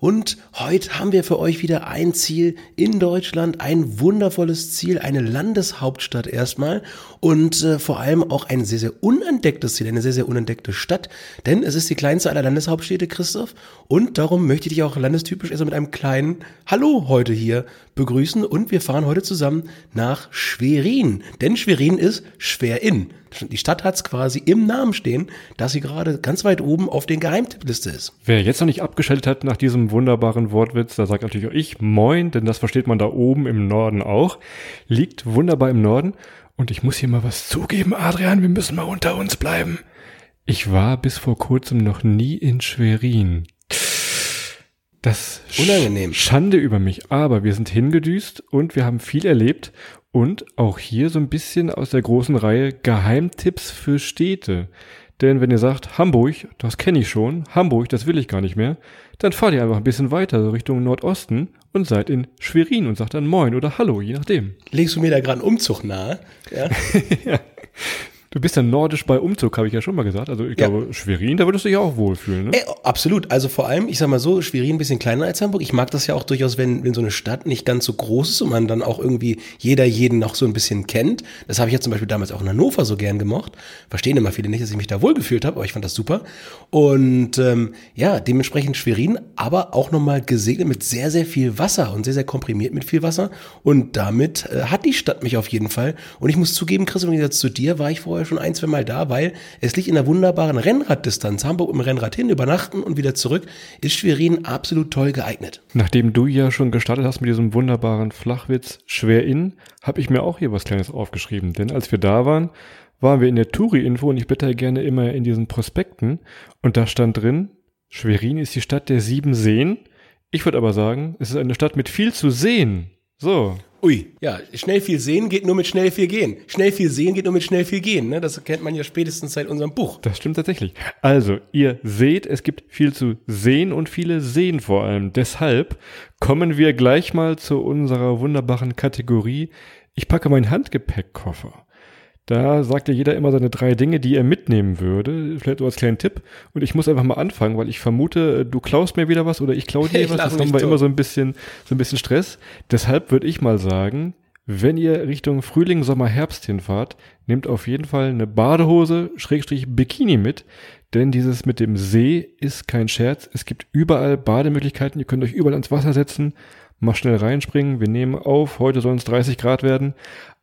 Und heute haben wir für euch wieder ein Ziel in Deutschland, ein wundervolles Ziel, eine Landeshauptstadt erstmal und äh, vor allem auch ein sehr, sehr unentdecktes Ziel, eine sehr, sehr unentdeckte Stadt. Denn es ist die kleinste aller Landeshauptstädte, Christoph. Und darum möchte ich dich auch landestypisch erstmal mit einem kleinen Hallo heute hier begrüßen. Und wir fahren heute zusammen nach Schwerin. Denn Schwerin ist Schwerin. Die Stadt hat es quasi im Namen stehen, dass sie gerade ganz weit oben auf den Geheimtippliste ist. Wer jetzt noch nicht abgeschaltet hat nach diesem wunderbaren Wortwitz, da sagt natürlich auch ich Moin, denn das versteht man da oben im Norden auch. Liegt wunderbar im Norden. Und ich muss hier mal was zugeben, Adrian, wir müssen mal unter uns bleiben. Ich war bis vor kurzem noch nie in Schwerin. Das Unangenehm. Schande über mich, aber wir sind hingedüst und wir haben viel erlebt und auch hier so ein bisschen aus der großen Reihe Geheimtipps für Städte. Denn wenn ihr sagt, Hamburg, das kenne ich schon, Hamburg, das will ich gar nicht mehr, dann fahrt ihr einfach ein bisschen weiter so Richtung Nordosten und seid in Schwerin und sagt dann Moin oder Hallo, je nachdem. Legst du mir da gerade einen Umzug nahe? Ja. ja. Du bist ja nordisch bei Umzug, habe ich ja schon mal gesagt. Also ich Ja. glaube, Schwerin, da würdest du dich auch wohlfühlen. Ne? Ey, absolut. Also vor allem, ich sag mal so, Schwerin ein bisschen kleiner als Hamburg. Ich mag das ja auch durchaus, wenn, wenn so eine Stadt nicht ganz so groß ist und man dann auch irgendwie jeder jeden noch so ein bisschen kennt. Das habe ich ja zum Beispiel damals auch in Hannover so gern gemocht. Verstehen immer viele nicht, dass ich mich da wohlgefühlt habe, aber ich fand das super. Und ähm, ja, dementsprechend Schwerin, aber auch nochmal gesegnet mit sehr, sehr viel Wasser und sehr, sehr komprimiert mit viel Wasser. Und damit äh, hat die Stadt mich auf jeden Fall. Und ich muss zugeben, Chris, im Gegensatz zu dir war ich vorher schon ein, zwei Mal da, weil es liegt in einer wunderbaren Rennraddistanz. Hamburg im Rennrad hin, übernachten und wieder zurück, ist Schwerin absolut toll geeignet. Nachdem du ja schon gestartet hast mit diesem wunderbaren Flachwitz Schwerin, habe ich mir auch hier was Kleines aufgeschrieben. Denn als wir da waren, waren wir in der Touri-Info und ich blätter gerne immer in diesen Prospekten und da stand drin, Schwerin ist die Stadt der sieben Seen. Ich würde aber sagen, es ist eine Stadt mit viel zu sehen. So. Ui, ja, schnell viel sehen geht nur mit schnell viel gehen. Schnell viel sehen geht nur mit schnell viel gehen. Ne? Das kennt man ja spätestens seit unserem Buch. Das stimmt tatsächlich. Also, ihr seht, es gibt viel zu sehen und viele sehen vor allem. Deshalb kommen wir gleich mal zu unserer wunderbaren Kategorie. Ich packe meinen Handgepäckkoffer. Da sagt ja jeder immer seine drei Dinge, die er mitnehmen würde. Vielleicht so als kleinen Tipp. Und ich muss einfach mal anfangen, weil ich vermute, du klaust mir wieder was oder ich klaue dir Ich was. Das haben wir immer so ein bisschen, so ein bisschen Stress. Deshalb würde ich mal sagen, wenn ihr Richtung Frühling, Sommer, Herbst hinfahrt, nehmt auf jeden Fall eine Badehose, Schrägstrich Bikini mit, denn dieses mit dem See ist kein Scherz. Es gibt überall Bademöglichkeiten, ihr könnt euch überall ans Wasser setzen, mal schnell reinspringen, wir nehmen auf, heute sollen es 30 Grad werden.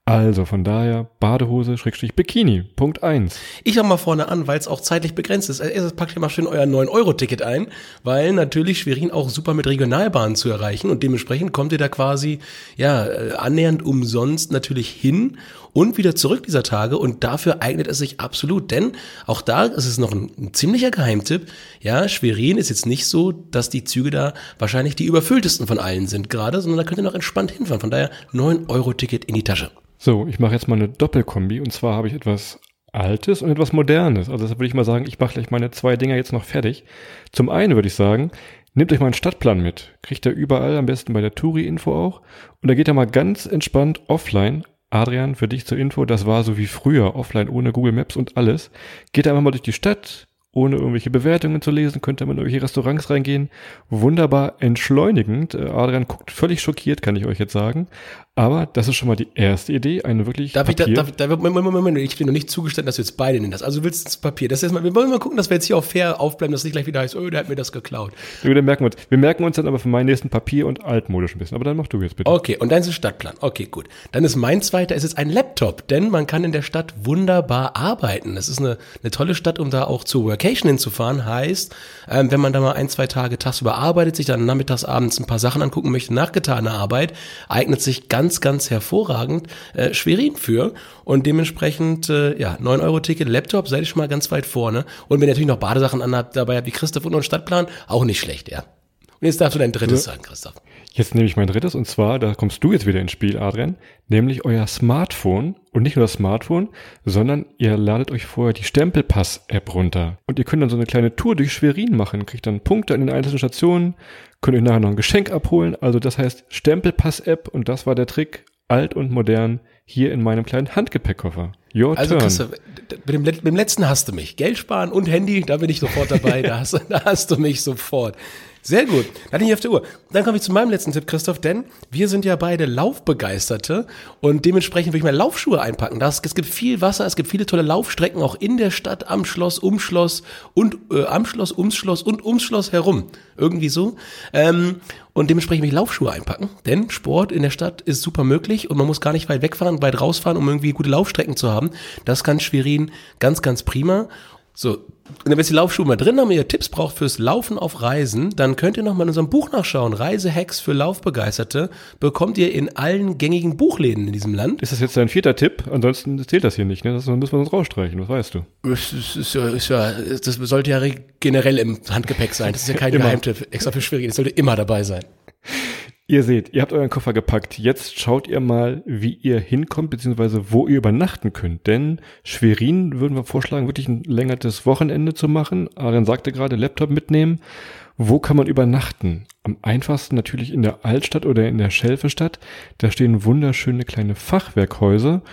Also von daher Badehose, Schrägstrich Bikini, Punkt eins. Ich fange mal vorne an, weil es auch zeitlich begrenzt ist. Als erstes packt ihr mal schön euer 9-Euro-Ticket ein, weil natürlich Schwerin auch super mit Regionalbahnen zu erreichen und dementsprechend kommt ihr da quasi ja äh, annähernd umsonst natürlich hin und wieder zurück dieser Tage und dafür eignet es sich absolut, denn auch da ist es noch ein, ein ziemlicher Geheimtipp. Ja, Schwerin ist jetzt nicht so, dass die Züge da wahrscheinlich die überfülltesten von allen sind gerade, sondern da könnt ihr noch entspannt hinfahren. Von daher 9-Euro-Ticket in die Tasche. So, ich mache jetzt mal eine Doppelkombi und zwar habe ich etwas Altes und etwas Modernes. Also deshalb würde ich mal sagen, ich mache gleich meine zwei Dinger jetzt noch fertig. Zum einen würde ich sagen, nehmt euch mal einen Stadtplan mit. Kriegt ihr überall, am besten bei der Touri-Info auch. Und da geht ihr mal ganz entspannt offline. Adrian, für dich zur Info, das war so wie früher, offline ohne Google Maps und alles. Geht einfach mal durch die Stadt, ohne irgendwelche Bewertungen zu lesen, könnt ihr mal in irgendwelche Restaurants reingehen. Wunderbar entschleunigend. Äh, Adrian guckt völlig schockiert, kann ich euch jetzt sagen. Aber das ist schon mal die erste Idee, eine wirklich Darf ich, da, Papier- darf, darf, Moment, Moment, Moment, ich bin noch nicht zugestanden, dass du jetzt beide nennst. Also du willst das Papier. Das ist erstmal, wir wollen mal gucken, dass wir jetzt hier auch fair aufbleiben, dass nicht gleich wieder heißt, oh, der hat mir das geklaut. Ja, dann merken wir uns. Wir merken uns dann aber für meinen nächsten Papier und altmodisch ein bisschen. Aber dann mach du jetzt bitte. Okay, und dann ist ein Stadtplan. Okay, gut. Dann ist mein zweiter, ist jetzt ein Laptop, denn man kann in der Stadt wunderbar arbeiten. Das ist eine, eine tolle Stadt, um da auch zur Workation hinzufahren. Heißt, ähm, wenn man da mal ein, zwei Tage tagsüber arbeitet, sich dann nachmittags, abends ein paar Sachen angucken möchte nach getaner Arbeit, eignet sich ganz, ganz hervorragend äh, Schwerin für. Und dementsprechend, äh, ja, 9-Euro-Ticket, Laptop, seid ihr schon mal ganz weit vorne. Und wenn ihr natürlich noch Badesachen anhabt, dabei habt wie Christoph und einen Stadtplan, auch nicht schlecht, ja. Und jetzt darfst du dein drittes sagen, Christoph. Jetzt nehme ich mein drittes und zwar, da kommst du jetzt wieder ins Spiel, Adrian, nämlich euer Smartphone und nicht nur das Smartphone, sondern ihr ladet euch vorher die Stempelpass-App runter und ihr könnt dann so eine kleine Tour durch Schwerin machen, kriegt dann Punkte an den einzelnen Stationen, könnt euch nachher noch ein Geschenk abholen, also das heißt Stempelpass-App und das war der Trick, alt und modern, hier in meinem kleinen Handgepäckkoffer. Your Also turn. Mit dem, mit dem letzten hast du mich. Geld sparen und Handy, da bin ich sofort dabei. da, hast, da hast du mich sofort. Sehr gut. Dann ich auf der Uhr. Dann komme ich zu meinem letzten Tipp, Christoph, denn wir sind ja beide Laufbegeisterte und dementsprechend will ich mal Laufschuhe einpacken. Das, es gibt viel Wasser, es gibt viele tolle Laufstrecken, auch in der Stadt, am Schloss, um Schloss und äh, am Schloss, ums Schloss und ums Schloss herum. Irgendwie so. Ähm, und dementsprechend will ich Laufschuhe einpacken, denn Sport in der Stadt ist super möglich und man muss gar nicht weit wegfahren, weit rausfahren, um irgendwie gute Laufstrecken zu haben. Das kann Schwerin ganz, ganz prima. So, und wenn ihr die Laufschuhe mal drin haben, ihr Tipps braucht fürs Laufen auf Reisen, dann könnt ihr noch mal in unserem Buch nachschauen. Reisehacks für Laufbegeisterte bekommt ihr in allen gängigen Buchläden in diesem Land. Ist das jetzt dein vierter Tipp? Ansonsten zählt das hier nicht, ne? Das müssen wir uns rausstreichen, was weißt du? Das, ist, ja, ist ja, das sollte ja generell im Handgepäck sein. Das ist ja kein. Geheimtipp, extra für Schwierig. Das sollte immer dabei sein. Ihr seht, ihr habt euren Koffer gepackt. Jetzt schaut ihr mal, wie ihr hinkommt, beziehungsweise wo ihr übernachten könnt. Denn Schwerin würden wir vorschlagen, wirklich ein längeres Wochenende zu machen. Aaron sagte gerade, Laptop mitnehmen. Wo kann man übernachten? Am einfachsten natürlich in der Altstadt oder in der Schelfestadt. Da stehen wunderschöne kleine Fachwerkhäuser.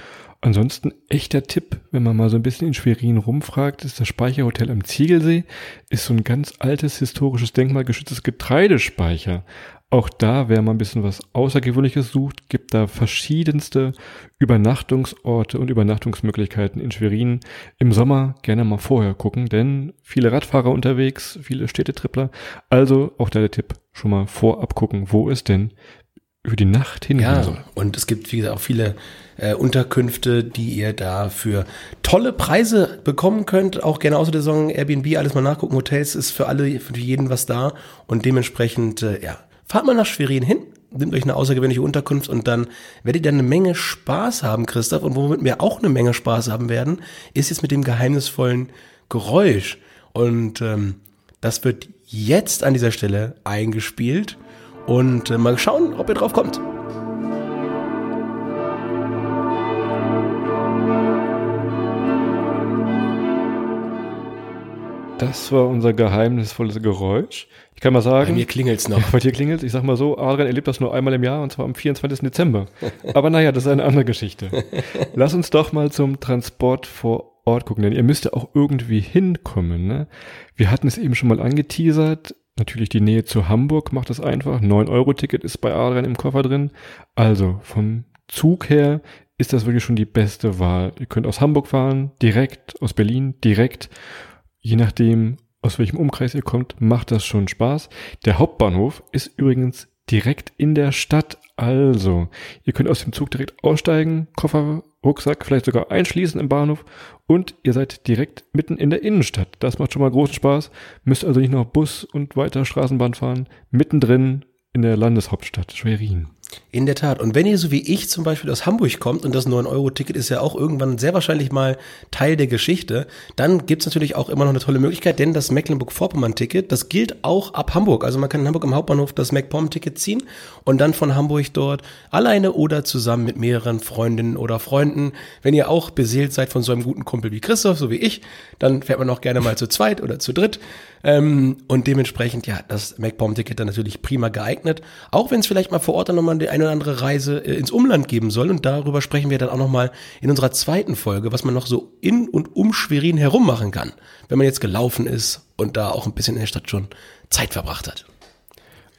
Ansonsten echter Tipp, wenn man mal so ein bisschen in Schwerin rumfragt, ist das Speicherhotel am Ziegelsee, ist so ein ganz altes historisches denkmalgeschütztes Getreidespeicher. Auch da, wer mal ein bisschen was Außergewöhnliches sucht, gibt da verschiedenste Übernachtungsorte und Übernachtungsmöglichkeiten in Schwerin. Im Sommer gerne mal vorher gucken, denn viele Radfahrer unterwegs, viele Städtetrippler. Also auch da der Tipp, schon mal vorab gucken, wo es denn für die Nacht hingehen Ja, soll. und es gibt, wie gesagt, auch viele äh, Unterkünfte, die ihr da für tolle Preise bekommen könnt. Auch gerne außer der Saison Airbnb, alles mal nachgucken. Hotels ist für alle, für jeden was da. Und dementsprechend, äh, ja, fahrt mal nach Schwerin hin, nehmt euch eine außergewöhnliche Unterkunft und dann werdet ihr eine Menge Spaß haben, Christoph. Und womit wir auch eine Menge Spaß haben werden, ist jetzt mit dem geheimnisvollen Geräusch. Und ähm, das wird jetzt an dieser Stelle eingespielt. Und äh, mal schauen, ob ihr drauf kommt. Das war unser geheimnisvolles Geräusch. Ich kann mal Bei sagen, mir klingelt's noch. bei dir klingelt Ich sag mal so, Adrian erlebt das nur einmal im Jahr und zwar am 24. Dezember. Aber naja, das ist eine andere Geschichte. Lass uns doch mal zum Transport vor Ort gucken, denn ihr müsst ja auch irgendwie hinkommen. Ne? Wir hatten es eben schon mal angeteasert. Natürlich die Nähe zu Hamburg macht es einfach. 9-Euro-Ticket ist bei Adrian im Koffer drin. Also vom Zug her ist das wirklich schon die beste Wahl. Ihr könnt aus Hamburg fahren, direkt, aus Berlin, direkt. Je nachdem, aus welchem Umkreis ihr kommt, macht das schon Spaß. Der Hauptbahnhof ist übrigens direkt in der Stadt. Also, ihr könnt aus dem Zug direkt aussteigen, Koffer, Rucksack vielleicht sogar einschließen im Bahnhof und ihr seid direkt mitten in der Innenstadt. Das macht schon mal großen Spaß. Müsst also nicht noch Bus und weiter Straßenbahn fahren. Mittendrin in der Landeshauptstadt Schwerin. In der Tat. Und wenn ihr so wie ich zum Beispiel aus Hamburg kommt, und das 9-Euro-Ticket ist ja auch irgendwann sehr wahrscheinlich mal Teil der Geschichte, dann gibt's natürlich auch immer noch eine tolle Möglichkeit, denn das Mecklenburg-Vorpommern-Ticket, das gilt auch ab Hamburg. Also man kann in Hamburg am Hauptbahnhof das MacPom-Ticket ziehen und dann von Hamburg dort alleine oder zusammen mit mehreren Freundinnen oder Freunden. Wenn ihr auch beseelt seid von so einem guten Kumpel wie Christoph, so wie ich, dann fährt man auch gerne mal zu zweit oder zu dritt. Ähm, und dementsprechend, ja, das MacPom-Ticket dann natürlich prima geeignet. Auch wenn es vielleicht mal vor Ort dann nochmal die eine oder andere Reise äh, ins Umland geben soll. Und darüber sprechen wir dann auch nochmal in unserer zweiten Folge, was man noch so in und um Schwerin herum machen kann, wenn man jetzt gelaufen ist und da auch ein bisschen in der Stadt schon Zeit verbracht hat.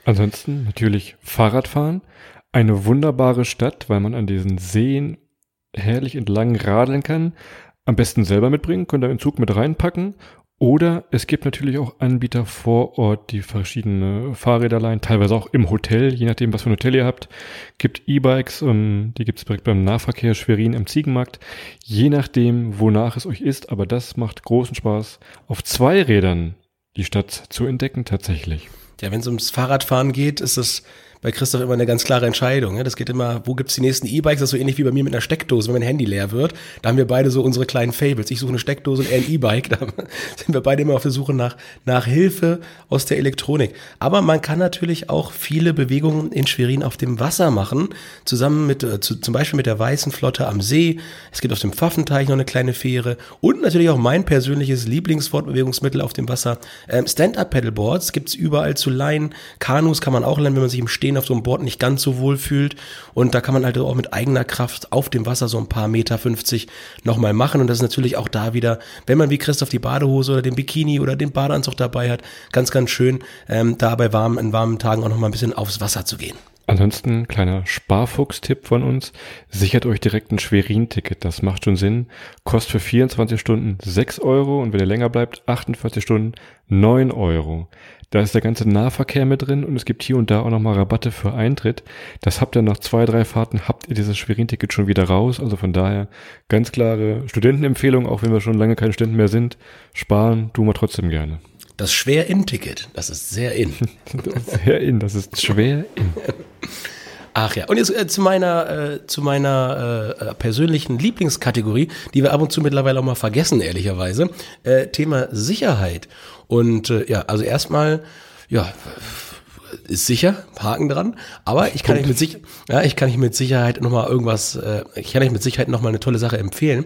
Ansonsten natürlich Fahrradfahren. Eine wunderbare Stadt, weil man an diesen Seen herrlich entlang radeln kann. Am besten selber mitbringen, könnt ihr den Zug mit reinpacken. Oder es gibt natürlich auch Anbieter vor Ort, die verschiedene Fahrräder leihen, teilweise auch im Hotel, je nachdem, was für ein Hotel ihr habt. Gibt E-Bikes, ähm, die gibt's direkt beim Nahverkehr Schwerin am Ziegenmarkt. Je nachdem, wonach es euch ist, aber das macht großen Spaß, auf zwei Rädern die Stadt zu entdecken tatsächlich. Ja, wenn es ums Fahrradfahren geht, ist das bei Christoph immer eine ganz klare Entscheidung. Ja? Das geht immer, wo gibt's die nächsten E-Bikes? Das ist so ähnlich wie bei mir mit einer Steckdose, wenn mein Handy leer wird. Da haben wir beide so unsere kleinen Fables. Ich suche eine Steckdose und er ein E-Bike. Da sind wir beide immer auf der Suche nach, nach Hilfe aus der Elektronik. Aber man kann natürlich auch viele Bewegungen in Schwerin auf dem Wasser machen, zusammen mit, äh, zu, zum Beispiel mit der Weißen Flotte am See. Es gibt auf dem Pfaffenteich noch eine kleine Fähre und natürlich auch mein persönliches Lieblingsfortbewegungsmittel auf dem Wasser. Ähm, Stand-Up-Paddleboards gibt's überall zu leihen. Kanus kann man auch leihen, wenn man sich im Stehen Schwerin auf so einem Board nicht ganz so wohl fühlt. Und da kann man halt auch mit eigener Kraft auf dem Wasser so ein paar Meter 50 nochmal machen. Und das ist natürlich auch da wieder, wenn man wie Christoph die Badehose oder den Bikini oder den Badeanzug dabei hat, ganz, ganz schön, ähm, da bei warmen, in warmen Tagen auch nochmal ein bisschen aufs Wasser zu gehen. Ansonsten kleiner Sparfuchs-Tipp von uns. Sichert euch direkt ein Schwerin-Ticket. Das macht schon Sinn. Kostet für 24 Stunden 6 Euro und wenn ihr länger bleibt, 48 Stunden 9 Euro. Da ist der ganze Nahverkehr mit drin und es gibt hier und da auch nochmal Rabatte für Eintritt. Das habt ihr nach zwei, drei Fahrten, habt ihr dieses Schwerin-Ticket schon wieder raus. Also von daher ganz klare Studentenempfehlung, auch wenn wir schon lange keine Studenten mehr sind. Sparen tun wir trotzdem gerne. Das Schwer-In-Ticket, das ist sehr in. sehr in, das ist schwer in. Ach ja, und jetzt äh, zu meiner, äh, zu meiner äh, persönlichen Lieblingskategorie, die wir ab und zu mittlerweile auch mal vergessen, ehrlicherweise. Äh, Thema Sicherheit. Und äh, ja, also erstmal, ja, ist sicher, Haken dran, aber ich kann euch mit Sicherheit, ja, ich kann euch mit Sicherheit noch mal irgendwas, äh, ich kann euch mit Sicherheit noch mal eine tolle Sache empfehlen.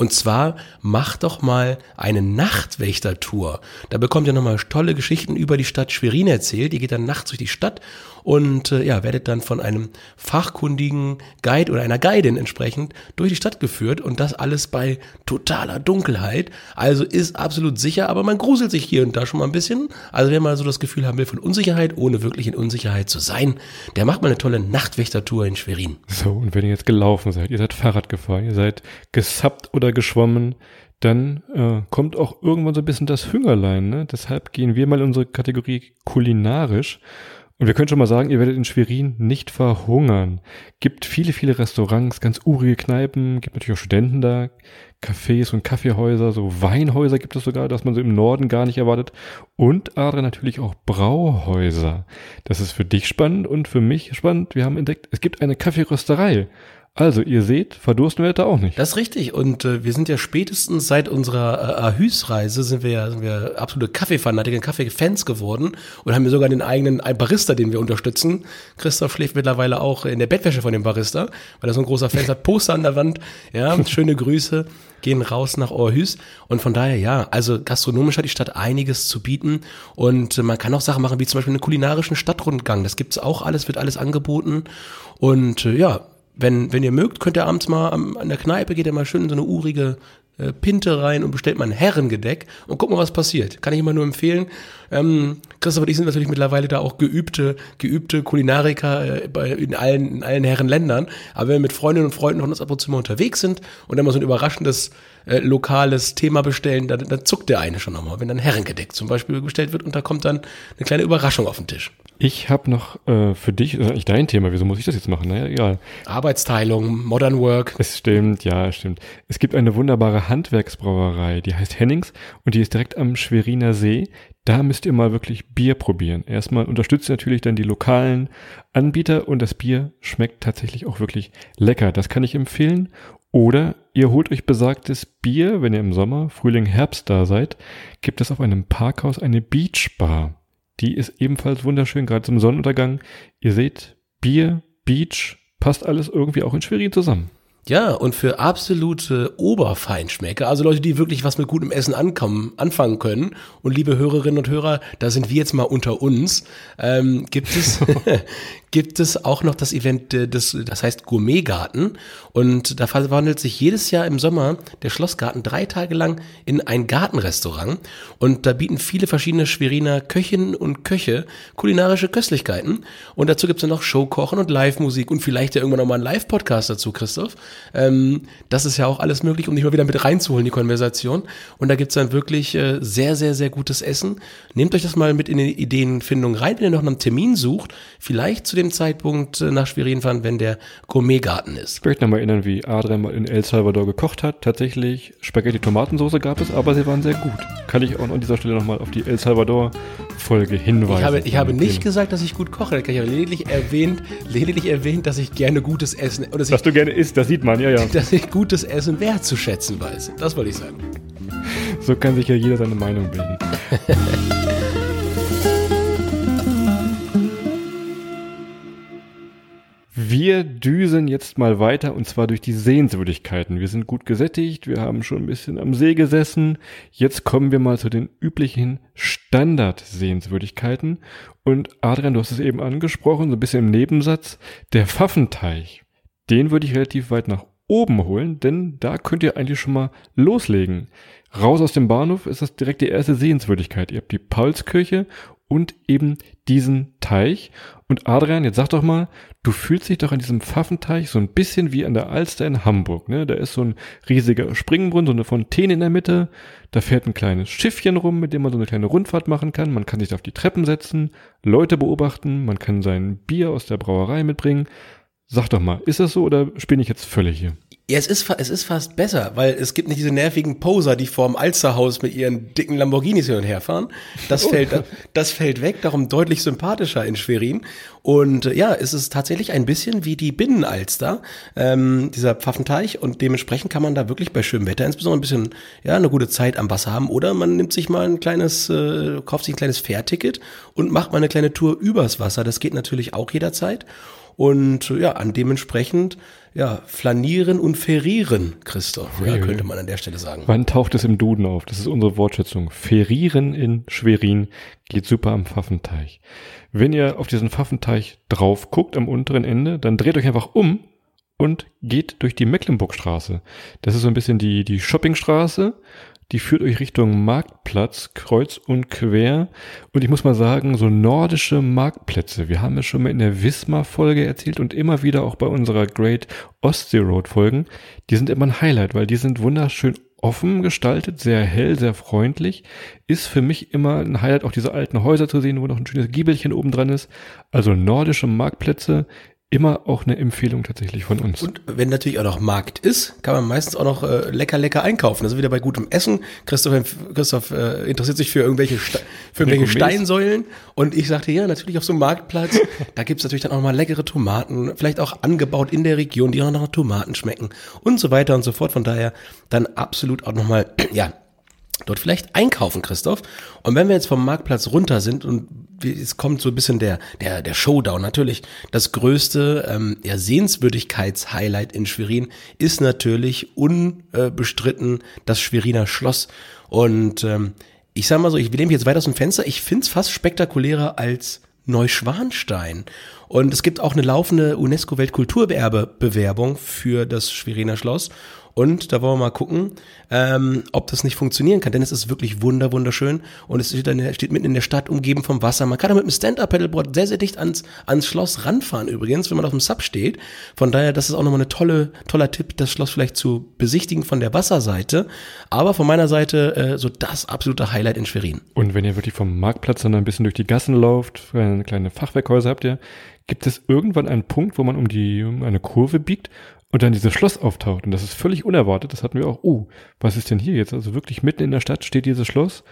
Und zwar macht doch mal eine Nachtwächtertour. Da bekommt ihr noch mal tolle Geschichten über die Stadt Schwerin erzählt. Ihr geht dann nachts durch die Stadt und äh, ja, werdet dann von einem fachkundigen Guide oder einer Guidin entsprechend durch die Stadt geführt und das alles bei totaler Dunkelheit. Also ist absolut sicher, aber man gruselt sich hier und da schon mal ein bisschen. Also wer mal so das Gefühl haben will von Unsicherheit, ohne wirklich in Unsicherheit zu sein, der macht mal eine tolle Nachtwächtertour in Schwerin. So, und wenn ihr jetzt gelaufen seid, ihr seid Fahrrad gefahren, ihr seid gesappt oder geschwommen, dann äh, kommt auch irgendwann so ein bisschen das Hüngerlein. Ne? Deshalb gehen wir mal in unsere Kategorie kulinarisch und wir können schon mal sagen, ihr werdet in Schwerin nicht verhungern. Gibt viele, viele Restaurants, ganz urige Kneipen, gibt natürlich auch Studenten da, Cafés und Kaffeehäuser, so Weinhäuser gibt es sogar, dass man so im Norden gar nicht erwartet. Und Adrian natürlich auch Brauhäuser. Das ist für dich spannend und für mich spannend. Wir haben entdeckt, es gibt eine Kaffeerösterei. Also, ihr seht, verdursten wir da auch nicht. Das ist richtig. Und äh, wir sind ja spätestens seit unserer äh, Ahüs-Reise sind wir ja sind wir absolute Kaffeefanatiker, Kaffeefans geworden und haben wir sogar den eigenen Barista, den wir unterstützen. Christoph schläft mittlerweile auch in der Bettwäsche von dem Barista, weil er so ein großer Fan hat. Poster an der Wand. Ja, schöne Grüße gehen raus nach Aarhus. Und von daher, ja, also gastronomisch hat die Stadt einiges zu bieten. Und äh, man kann auch Sachen machen, wie zum Beispiel einen kulinarischen Stadtrundgang. Das gibt's auch alles, wird alles angeboten. Und äh, ja, wenn, wenn ihr mögt, könnt ihr abends mal am, an der Kneipe, geht ihr mal schön in so eine urige äh, Pinte rein und bestellt mal ein Herrengedeck und guckt mal, was passiert. Kann ich immer nur empfehlen. Ähm, Christoph und ich sind natürlich mittlerweile da auch geübte, geübte Kulinariker äh, bei, in allen, in allen Herrenländern. Aber wenn wir mit Freundinnen und Freunden von uns ab und zu mal unterwegs sind und dann mal so ein überraschendes äh, lokales Thema bestellen, dann, dann zuckt der eine schon nochmal, wenn dann Herrengedeck zum Beispiel bestellt wird und da kommt dann eine kleine Überraschung auf den Tisch. Ich habe noch äh, für dich, das ist eigentlich dein Thema, wieso muss ich das jetzt machen? Naja, egal. Arbeitsteilung, Modern Work. Es stimmt, ja, es stimmt. Es gibt eine wunderbare Handwerksbrauerei, die heißt Hennings und die ist direkt am Schweriner See. Da müsst ihr mal wirklich Bier probieren. Erstmal unterstützt ihr natürlich dann die lokalen Anbieter und das Bier schmeckt tatsächlich auch wirklich lecker. Das kann ich empfehlen. Oder ihr holt euch besagtes Bier, wenn ihr im Sommer, Frühling, Herbst da seid, gibt es auf einem Parkhaus eine Beachbar. Die ist ebenfalls wunderschön, gerade zum Sonnenuntergang. Ihr seht, Bier, Beach, passt alles irgendwie auch in Schwerin zusammen. Ja, und für absolute Oberfeinschmecker, also Leute, die wirklich was mit gutem Essen ankommen, anfangen können, und liebe Hörerinnen und Hörer, da sind wir jetzt mal unter uns, ähm, gibt es gibt es auch noch das Event, äh, das, das heißt Gourmetgarten. Und da verwandelt sich jedes Jahr im Sommer der Schlossgarten drei Tage lang in ein Gartenrestaurant. Und da bieten viele verschiedene Schweriner Köchinnen und Köche kulinarische Köstlichkeiten. Und dazu gibt es dann noch Showkochen und Live-Musik und vielleicht ja irgendwann noch mal einen Live-Podcast dazu, Christoph. Ähm, das ist ja auch alles möglich, um dich mal wieder mit reinzuholen, die Konversation. Und da gibt's dann wirklich äh, sehr, sehr, sehr gutes Essen. Nehmt euch das mal mit in die Ideenfindung rein, wenn ihr noch einen Termin sucht. Vielleicht zu dem Zeitpunkt äh, nach Schwerin fahren, wenn der Gourmetgarten ist. Ich möchte nochmal erinnern, wie Adrian mal in El Salvador gekocht hat. Tatsächlich Spaghetti-Tomatensoße gab es, aber sie waren sehr gut. Kann ich auch an dieser Stelle nochmal auf die El Salvador-Folge hinweisen. Ich habe, ich habe nicht gesagt, dass ich gut koche. Ich habe lediglich erwähnt, lediglich erwähnt, dass ich gerne gutes Essen, oder dass, dass du gerne isst, das sieht man, ja, ja. Dass ich gutes Essen wertzuschätzen weiß. Das wollte ich sagen. So kann sich ja jeder seine Meinung bilden. Wir düsen jetzt mal weiter und zwar durch die Sehenswürdigkeiten. Wir sind gut gesättigt, wir haben schon ein bisschen am See gesessen. Jetzt kommen wir mal zu den üblichen Standard-Sehenswürdigkeiten. Und Adrian, du hast es eben angesprochen, so ein bisschen im Nebensatz. Der Pfaffenteich, den würde ich relativ weit nach oben holen, denn da könnt ihr eigentlich schon mal loslegen. Raus aus dem Bahnhof ist das direkt die erste Sehenswürdigkeit. Ihr habt die Paulskirche und eben diesen Teich. Und Adrian, jetzt sag doch mal, du fühlst dich doch an diesem Pfaffenteich so ein bisschen wie an der Alster in Hamburg. Ne? Da ist so ein riesiger Springbrunnen, so eine Fontäne in der Mitte. Da fährt ein kleines Schiffchen rum, mit dem man so eine kleine Rundfahrt machen kann. Man kann sich da auf die Treppen setzen, Leute beobachten, man kann sein Bier aus der Brauerei mitbringen. Sag doch mal, ist das so oder spinne ich jetzt völlig hier? Ja, es ist, es ist fast besser, weil es gibt nicht diese nervigen Poser, die vorm Alsterhaus mit ihren dicken Lamborghinis hin und her fahren. Das oh. fällt, das fällt weg, darum deutlich sympathischer in Schwerin. Und äh, ja, es ist tatsächlich ein bisschen wie die Binnenalster, ähm, dieser Pfaffenteich. Und dementsprechend kann man da wirklich bei schönem Wetter insbesondere ein bisschen, ja, eine gute Zeit am Wasser haben. Oder man nimmt sich mal ein kleines, äh, kauft sich ein kleines Fährticket und macht mal eine kleine Tour übers Wasser. Das geht natürlich auch jederzeit. Und ja, an dementsprechend ja, flanieren und ferieren, Christoph, ja, könnte man an der Stelle sagen. Wann taucht es im Duden auf? Das ist unsere Wortschätzung. Ferieren in Schwerin geht super am Pfaffenteich. Wenn ihr auf diesen Pfaffenteich drauf guckt am unteren Ende, dann dreht euch einfach um und geht durch die Mecklenburgstraße. Das ist so ein bisschen die, die Shoppingstraße die führt euch Richtung Marktplatz, kreuz und quer. Und ich muss mal sagen, so nordische Marktplätze. Wir haben es schon mal in der Wismar-Folge erzählt und immer wieder auch bei unserer Great Ostsee Road-Folgen. Die sind immer ein Highlight, weil die sind wunderschön offen gestaltet, sehr hell, sehr freundlich. Ist für mich immer ein Highlight, auch diese alten Häuser zu sehen, wo noch ein schönes Giebelchen oben dran ist. Also nordische Marktplätze immer auch eine Empfehlung tatsächlich von uns. Und wenn natürlich auch noch Markt ist, kann man meistens auch noch äh, lecker, lecker einkaufen. Ist wieder bei gutem Essen. Christoph, Christoph äh, interessiert sich für irgendwelche, Ste für irgendwelche Steinsäulen. Und ich sagte, ja, natürlich auf so einem Marktplatz, da gibt's natürlich dann auch mal leckere Tomaten, vielleicht auch angebaut in der Region, die auch noch nach Tomaten schmecken und so weiter und so fort. Von daher dann absolut auch nochmal, ja, dort vielleicht einkaufen, Christoph. Und wenn wir jetzt vom Marktplatz runter sind und es kommt so ein bisschen der, der, der Showdown. Natürlich, das größte ähm, ja, Sehenswürdigkeits-Highlight in Schwerin ist natürlich unbestritten das Schweriner Schloss. Und ähm, ich sag mal so, ich will mich jetzt weiter aus dem Fenster, ich find's fast spektakulärer als Neuschwanstein. Und es gibt auch eine laufende UNESCO-Weltkulturerbe-Bewerbung für das Schweriner Schloss. Und da wollen wir mal gucken, ähm, ob das nicht funktionieren kann. Denn es ist wirklich wunder, wunderschön. Und es steht, dann, steht mitten in der Stadt, umgeben vom Wasser. Man kann da mit einem Stand-Up-Pedalboard sehr, sehr dicht ans, ans Schloss ranfahren übrigens, wenn man auf dem Sub steht. Von daher, das ist auch nochmal eine tolle, toller Tipp, das Schloss vielleicht zu besichtigen von der Wasserseite. Aber von meiner Seite äh, so das absolute Highlight in Schwerin. Und wenn ihr wirklich vom Marktplatz dann ein bisschen durch die Gassen lauft, eine kleine Fachwerkhäuser habt ihr, gibt es irgendwann einen Punkt, wo man um die um eine Kurve biegt und dann dieses Schloss auftaucht. Und das ist völlig unerwartet. Das hatten wir auch. Oh, was ist denn hier jetzt? Also wirklich mitten in der Stadt steht dieses Schloss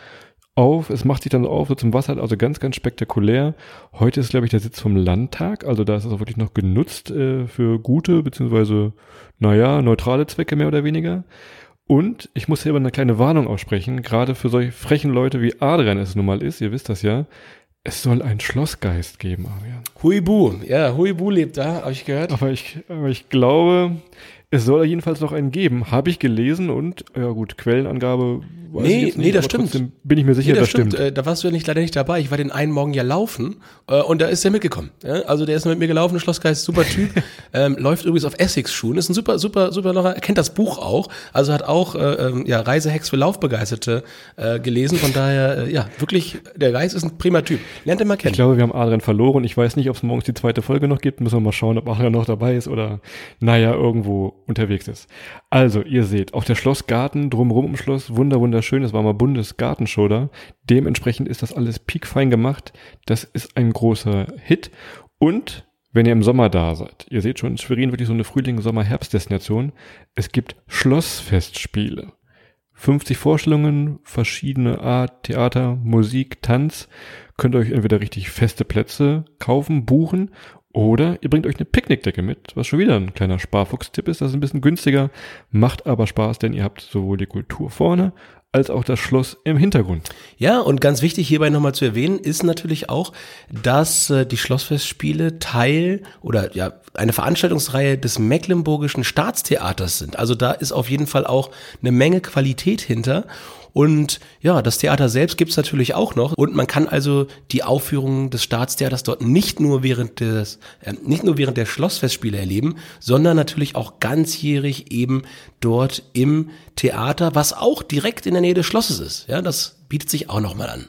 auf. Es macht sich dann so auf, so zum Wasser, also ganz, ganz spektakulär. Heute ist, glaube ich, der Sitz vom Landtag. Also da ist es auch wirklich noch genutzt äh, für gute, beziehungsweise, naja, neutrale Zwecke mehr oder weniger. Und ich muss hier aber eine kleine Warnung aussprechen, gerade für solche frechen Leute wie Adrian es nun mal ist, ihr wisst das ja. Es soll einen Schlossgeist geben, Arian. Huibu, ja, Huibu lebt da, habe ich gehört. Aber ich, aber ich glaube, es soll jedenfalls noch einen geben. Habe ich gelesen und, ja gut, Quellenangabe. Weiß nee, nicht, nee, das stimmt. Bin ich mir sicher, nee, das, das stimmt. stimmt. Äh, da warst du ja nicht, leider nicht dabei. Ich war den einen Morgen ja laufen äh, und da ist er mitgekommen. Ja? Also der ist mit mir gelaufen, Schlossgeist, super Typ. ähm, läuft übrigens auf Essex-Schuhen. Ist ein super, super, super Locher. Er kennt das Buch auch. Also hat auch äh, ähm, ja, Reisehacks für Laufbegeisterte äh, gelesen. Von daher, äh, ja, wirklich, der Geist ist ein prima Typ. Lernt mal kennen. Ich glaube, wir haben Adrian verloren. Ich weiß nicht, ob es morgens die zweite Folge noch gibt. Müssen wir mal schauen, ob Adrian noch dabei ist oder, naja, irgendwo unterwegs ist. Also, ihr seht, auch der Schlossgarten drumherum im Schloss, wunder, wunderschön. Das war mal Bundesgartenshow da. Dementsprechend ist das alles piekfein gemacht. Das ist ein großer Hit. Und wenn ihr im Sommer da seid, ihr seht schon, Schwerin wirklich so eine Frühling-, Sommer-, Herbstdestination. Es gibt Schlossfestspiele. 50 Vorstellungen, verschiedene Art, Theater, Musik, Tanz. Könnt ihr euch entweder richtig feste Plätze kaufen, buchen Oder ihr bringt euch eine Picknickdecke mit, was schon wieder ein kleiner Sparfuchstipp ist. Das ist ein bisschen günstiger, macht aber Spaß, denn ihr habt sowohl die Kultur vorne als auch das Schloss im Hintergrund. Ja, und ganz wichtig hierbei nochmal zu erwähnen, ist natürlich auch, dass äh, die Schlossfestspiele Teil oder ja eine Veranstaltungsreihe des Mecklenburgischen Staatstheaters sind. Also da ist auf jeden Fall auch eine Menge Qualität hinter. Und ja, das Theater selbst gibt's natürlich auch noch. Und man kann also die Aufführungen des Staatstheaters dort nicht nur während des, äh, nicht nur während der Schlossfestspiele erleben, sondern natürlich auch ganzjährig eben dort im Theater, was auch direkt in der Nähe des Schlosses ist. Ja, das bietet sich auch nochmal an.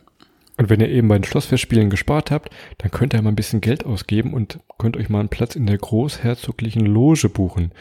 Und wenn ihr eben bei den Schlossfestspielen gespart habt, dann könnt ihr mal ein bisschen Geld ausgeben und könnt euch mal einen Platz in der großherzoglichen Loge buchen.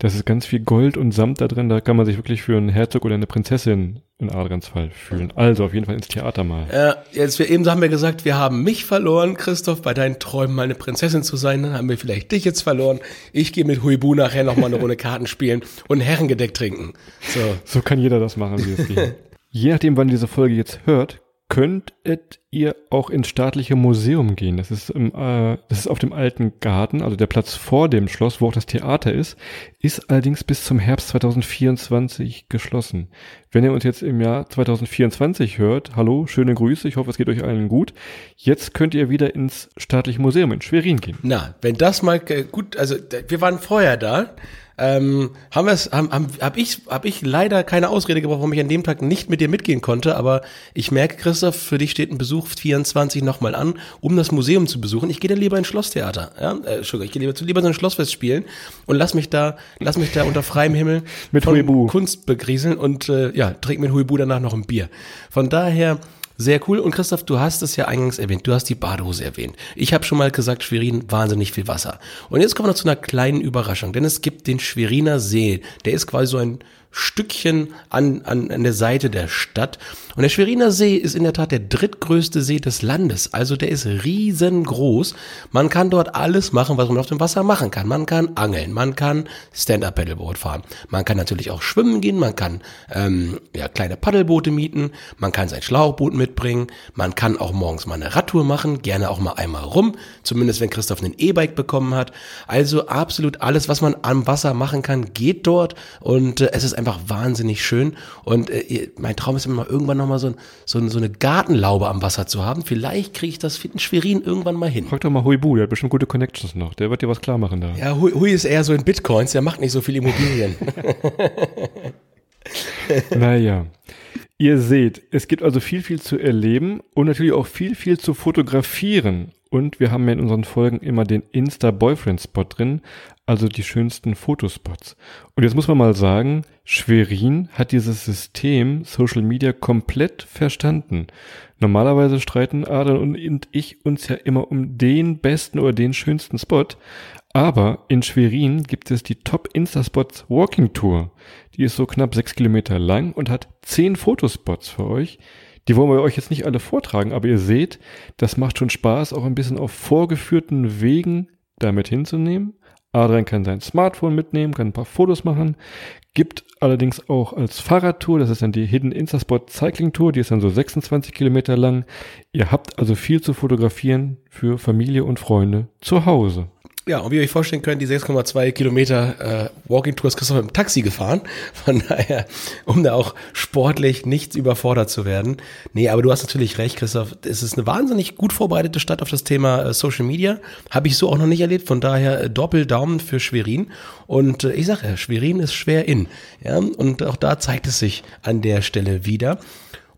Das ist ganz viel Gold und Samt da drin, da kann man sich wirklich für einen Herzog oder eine Prinzessin in Adrians Fall fühlen. Also auf jeden Fall ins Theater mal. Ja, jetzt wir eben haben wir gesagt, wir haben mich verloren, Christoph, bei deinen Träumen mal eine Prinzessin zu sein. Dann haben wir vielleicht dich jetzt verloren. Ich gehe mit Huibu nachher noch mal eine Runde Karten spielen und Herrengedeck trinken. So. So kann jeder das machen, wie es geht. Je nachdem, wann diese Folge jetzt hört, könntet ihr auch ins staatliche Museum gehen. Das ist, im, äh, das ist auf dem alten Garten, also der Platz vor dem Schloss, wo auch das Theater ist, ist allerdings bis zum Herbst 2024 geschlossen. Wenn ihr uns jetzt im Jahr 2024 hört, hallo, schöne Grüße, ich hoffe, es geht euch allen gut. Jetzt könnt ihr wieder ins staatliche Museum in Schwerin gehen. Na, wenn das mal äh, gut, also wir waren vorher da ähm, haben wir es, haben, haben, hab ich, hab ich leider keine Ausrede gebraucht, warum ich an dem Tag nicht mit dir mitgehen konnte, aber ich merke, Christoph, für dich steht ein Besuch 24 nochmal an, um das Museum zu besuchen. Ich gehe dann lieber ins Schlosstheater, ja, äh, Entschuldigung, ich gehe lieber, zu lieber so ein Schlossfest spielen und lass mich da, lass mich da unter freiem Himmel mit von Huibu. Kunst begrieseln und äh, ja, trink mit Huibu danach noch ein Bier. Von daher, sehr cool. Und Christoph, du hast es ja eingangs erwähnt. Du hast die Badehose erwähnt. Ich habe schon mal gesagt, Schwerin, wahnsinnig viel Wasser. Und jetzt kommen wir noch zu einer kleinen Überraschung, denn es gibt den Schweriner See. Der ist quasi so ein Stückchen an, an, an der Seite der Stadt. Und der Schweriner See ist in der Tat der drittgrößte See des Landes. Also der ist riesengroß. Man kann dort alles machen, was man auf dem Wasser machen kann. Man kann angeln, man kann Stand-Up-Paddleboard fahren. Man kann natürlich auch schwimmen gehen, man kann ähm, ja, kleine Paddelboote mieten, man kann sein Schlauchboot mitbringen, man kann auch morgens mal eine Radtour machen, gerne auch mal einmal rum, zumindest wenn Christoph einen E-Bike bekommen hat. Also absolut alles, was man am Wasser machen kann, geht dort und äh, es ist einfach wahnsinnig schön. Und äh, mein Traum ist immer mal irgendwann nochmal so, so, so eine Gartenlaube am Wasser zu haben. Vielleicht kriege ich das in Schwerin irgendwann mal hin. Frag doch mal Huibu, der hat bestimmt gute Connections noch. Der wird dir was klar machen da. Ja, Hui, Hui ist eher so in Bitcoins, der macht nicht so viel Immobilien. naja. Ihr seht, es gibt also viel, viel zu erleben und natürlich auch viel, viel zu fotografieren. Und wir haben ja in unseren Folgen immer den Insta-Boyfriend-Spot drin, also die schönsten Fotospots. Und jetzt muss man mal sagen, Schwerin hat dieses System Social Media komplett verstanden. Normalerweise streiten Adrian und ich uns ja immer um den besten oder den schönsten Spot. Aber in Schwerin gibt es die Top Insta-Spots Walking Tour. Die ist so knapp sechs Kilometer lang und hat zehn Fotospots für euch. Die wollen wir euch jetzt nicht alle vortragen, aber ihr seht, das macht schon Spaß, auch ein bisschen auf vorgeführten Wegen damit hinzunehmen. Adrian kann sein Smartphone mitnehmen, kann ein paar Fotos machen, gibt allerdings auch als Fahrradtour, das ist dann die Hidden Instaspot Cycling Tour, die ist dann so 26 Kilometer lang. Ihr habt also viel zu fotografieren für Familie und Freunde zu Hause. Ja, und wie ihr euch vorstellen könnt, die 6,2 Kilometer äh, Walking Tour ist Christoph dem Taxi gefahren. Von daher, um da auch sportlich nicht überfordert zu werden. Nee, aber du hast natürlich recht, Christoph. Es ist eine wahnsinnig gut vorbereitete Stadt auf das Thema äh, Social Media. Habe ich so auch noch nicht erlebt. Von daher äh, Doppeldaumen für Schwerin. Und äh, ich sage ja, Schwerin ist schwer in. Ja, und auch da zeigt es sich an der Stelle wieder.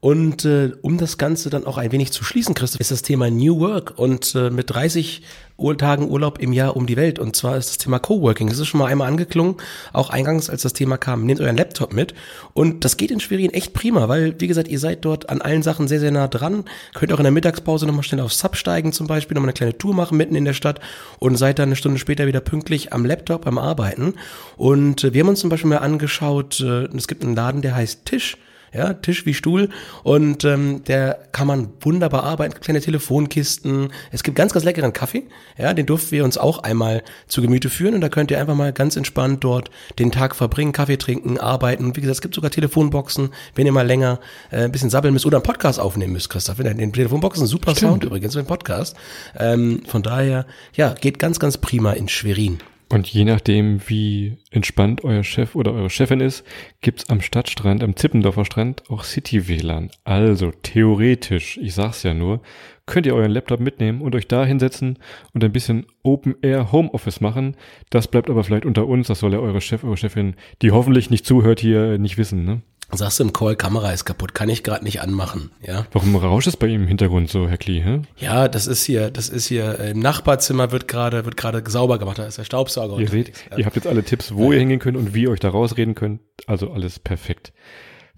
Und äh, um das Ganze dann auch ein wenig zu schließen, Christoph, ist das Thema New Work und äh, mit 30 Ur Tagen Urlaub im Jahr um die Welt. Und zwar ist das Thema Coworking. Das ist schon mal einmal angeklungen, auch eingangs, als das Thema kam. Nehmt euren Laptop mit. Und das geht in Schwerin echt prima, weil, wie gesagt, ihr seid dort an allen Sachen sehr, sehr nah dran. Könnt auch in der Mittagspause nochmal schnell aufs Sub steigen zum Beispiel, nochmal eine kleine Tour machen mitten in der Stadt und seid dann eine Stunde später wieder pünktlich am Laptop, am Arbeiten. Und äh, wir haben uns zum Beispiel mal angeschaut, äh, es gibt einen Laden, der heißt Tisch ja, Tisch wie Stuhl und ähm, der kann man wunderbar arbeiten, kleine Telefonkisten. Es gibt ganz, ganz leckeren Kaffee, ja, den durften wir uns auch einmal zu Gemüte führen und da könnt ihr einfach mal ganz entspannt dort den Tag verbringen, Kaffee trinken, arbeiten. Und wie gesagt, es gibt sogar Telefonboxen, wenn ihr mal länger äh, ein bisschen sabbeln müsst oder einen Podcast aufnehmen müsst, Christoph. In den Telefonboxen super Stimmt. Sound übrigens für den Podcast. Ähm, von daher, ja, geht ganz, ganz prima in Schwerin. Und je nachdem, wie entspannt euer Chef oder eure Chefin ist, gibt's am Stadtstrand, am Zippendorfer Strand auch City-WLAN. Also theoretisch, ich sag's ja nur, könnt ihr euren Laptop mitnehmen und euch da hinsetzen und ein bisschen Open-Air Homeoffice machen. Das bleibt aber vielleicht unter uns, das soll ja eure Chef, eure Chefin, die hoffentlich nicht zuhört, hier nicht wissen, ne? Sagst du im Call, Kamera ist kaputt, kann ich gerade nicht anmachen, ja? Warum rauscht es bei ihm im Hintergrund so, Herr Klee, hä? Ja, das ist hier, das ist hier äh, im Nachbarzimmer wird gerade wird gerade sauber gemacht, da ist der Staubsauger. Ihr seht, ja. ihr habt jetzt alle Tipps, wo ihr hingehen könnt und wie ihr euch da rausreden könnt. Also alles perfekt.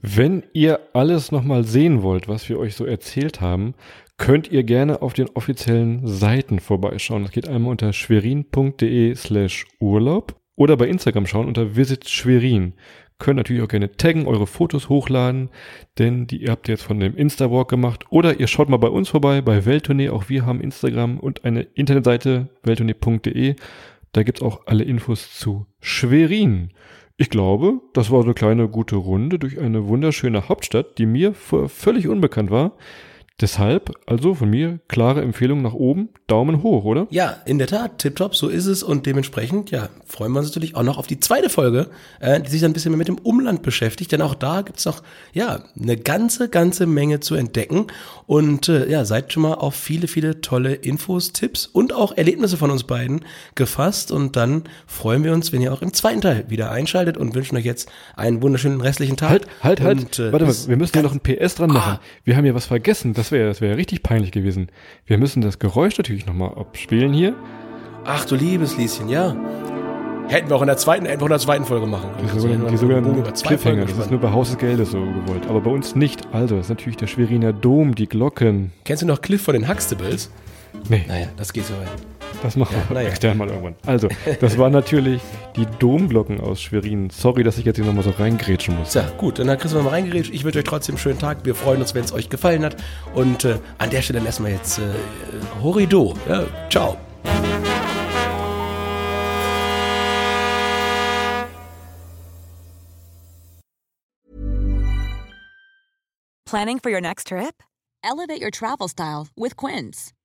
Wenn ihr alles nochmal sehen wollt, was wir euch so erzählt haben, könnt ihr gerne auf den offiziellen Seiten vorbeischauen. Das geht einmal unter schwerin.de slash Urlaub oder bei Instagram schauen unter Visit Schwerin. Könnt natürlich auch gerne taggen, eure Fotos hochladen, denn die ihr habt jetzt von dem Insta-Walk gemacht. Oder ihr schaut mal bei uns vorbei, bei Welttournee. Auch wir haben Instagram und eine Internetseite, welttournee.de. Da gibt's auch alle Infos zu Schwerin. Ich glaube, das war so eine kleine gute Runde durch eine wunderschöne Hauptstadt, die mir völlig unbekannt war. Deshalb, also von mir, klare Empfehlung nach oben, Daumen hoch, oder? Ja, in der Tat, tipptopp, so ist es und dementsprechend, ja, freuen wir uns natürlich auch noch auf die zweite Folge, äh, die sich dann ein bisschen mehr mit dem Umland beschäftigt, denn auch da gibt's noch, ja, eine ganze, ganze Menge zu entdecken und äh, ja, seid schon mal auf viele, viele tolle Infos, Tipps und auch Erlebnisse von uns beiden gefasst und dann freuen wir uns, wenn ihr auch im zweiten Teil wieder einschaltet und wünschen euch jetzt einen wunderschönen restlichen Tag. Halt, halt, halt. Und, äh, Warte mal, wir müssen ja noch ein PS dran machen. Wir haben ja was vergessen. Das wäre das wäre richtig peinlich gewesen. Wir müssen das Geräusch natürlich nochmal abspielen hier. Ach du liebes Lieschen, ja. Hätten wir auch in der zweiten, hätten wir in der zweiten Folge machen können. Die Also, sogenannten, die sogenannten Cliffhanger. Das ist nur bei Haus des Geldes so gewollt. Aber bei uns nicht. Also, das ist natürlich der Schweriner Dom, die Glocken. Kennst du noch Cliff von den Huxtables? Nee, Naja, das geht so weit. Das machen wir naja. extern mal irgendwann. Also, das waren natürlich die Domglocken aus Schwerin. Sorry, dass ich jetzt hier nochmal so reingrätschen muss. So, gut, dann hat Chris mal reingeredet. Ich wünsche euch trotzdem einen schönen Tag. Wir freuen uns, wenn es euch gefallen hat. Und äh, an der Stelle dann erstmal jetzt äh, Horido. Ja, ciao. Planning for your next trip? Elevate your travel style with Quince.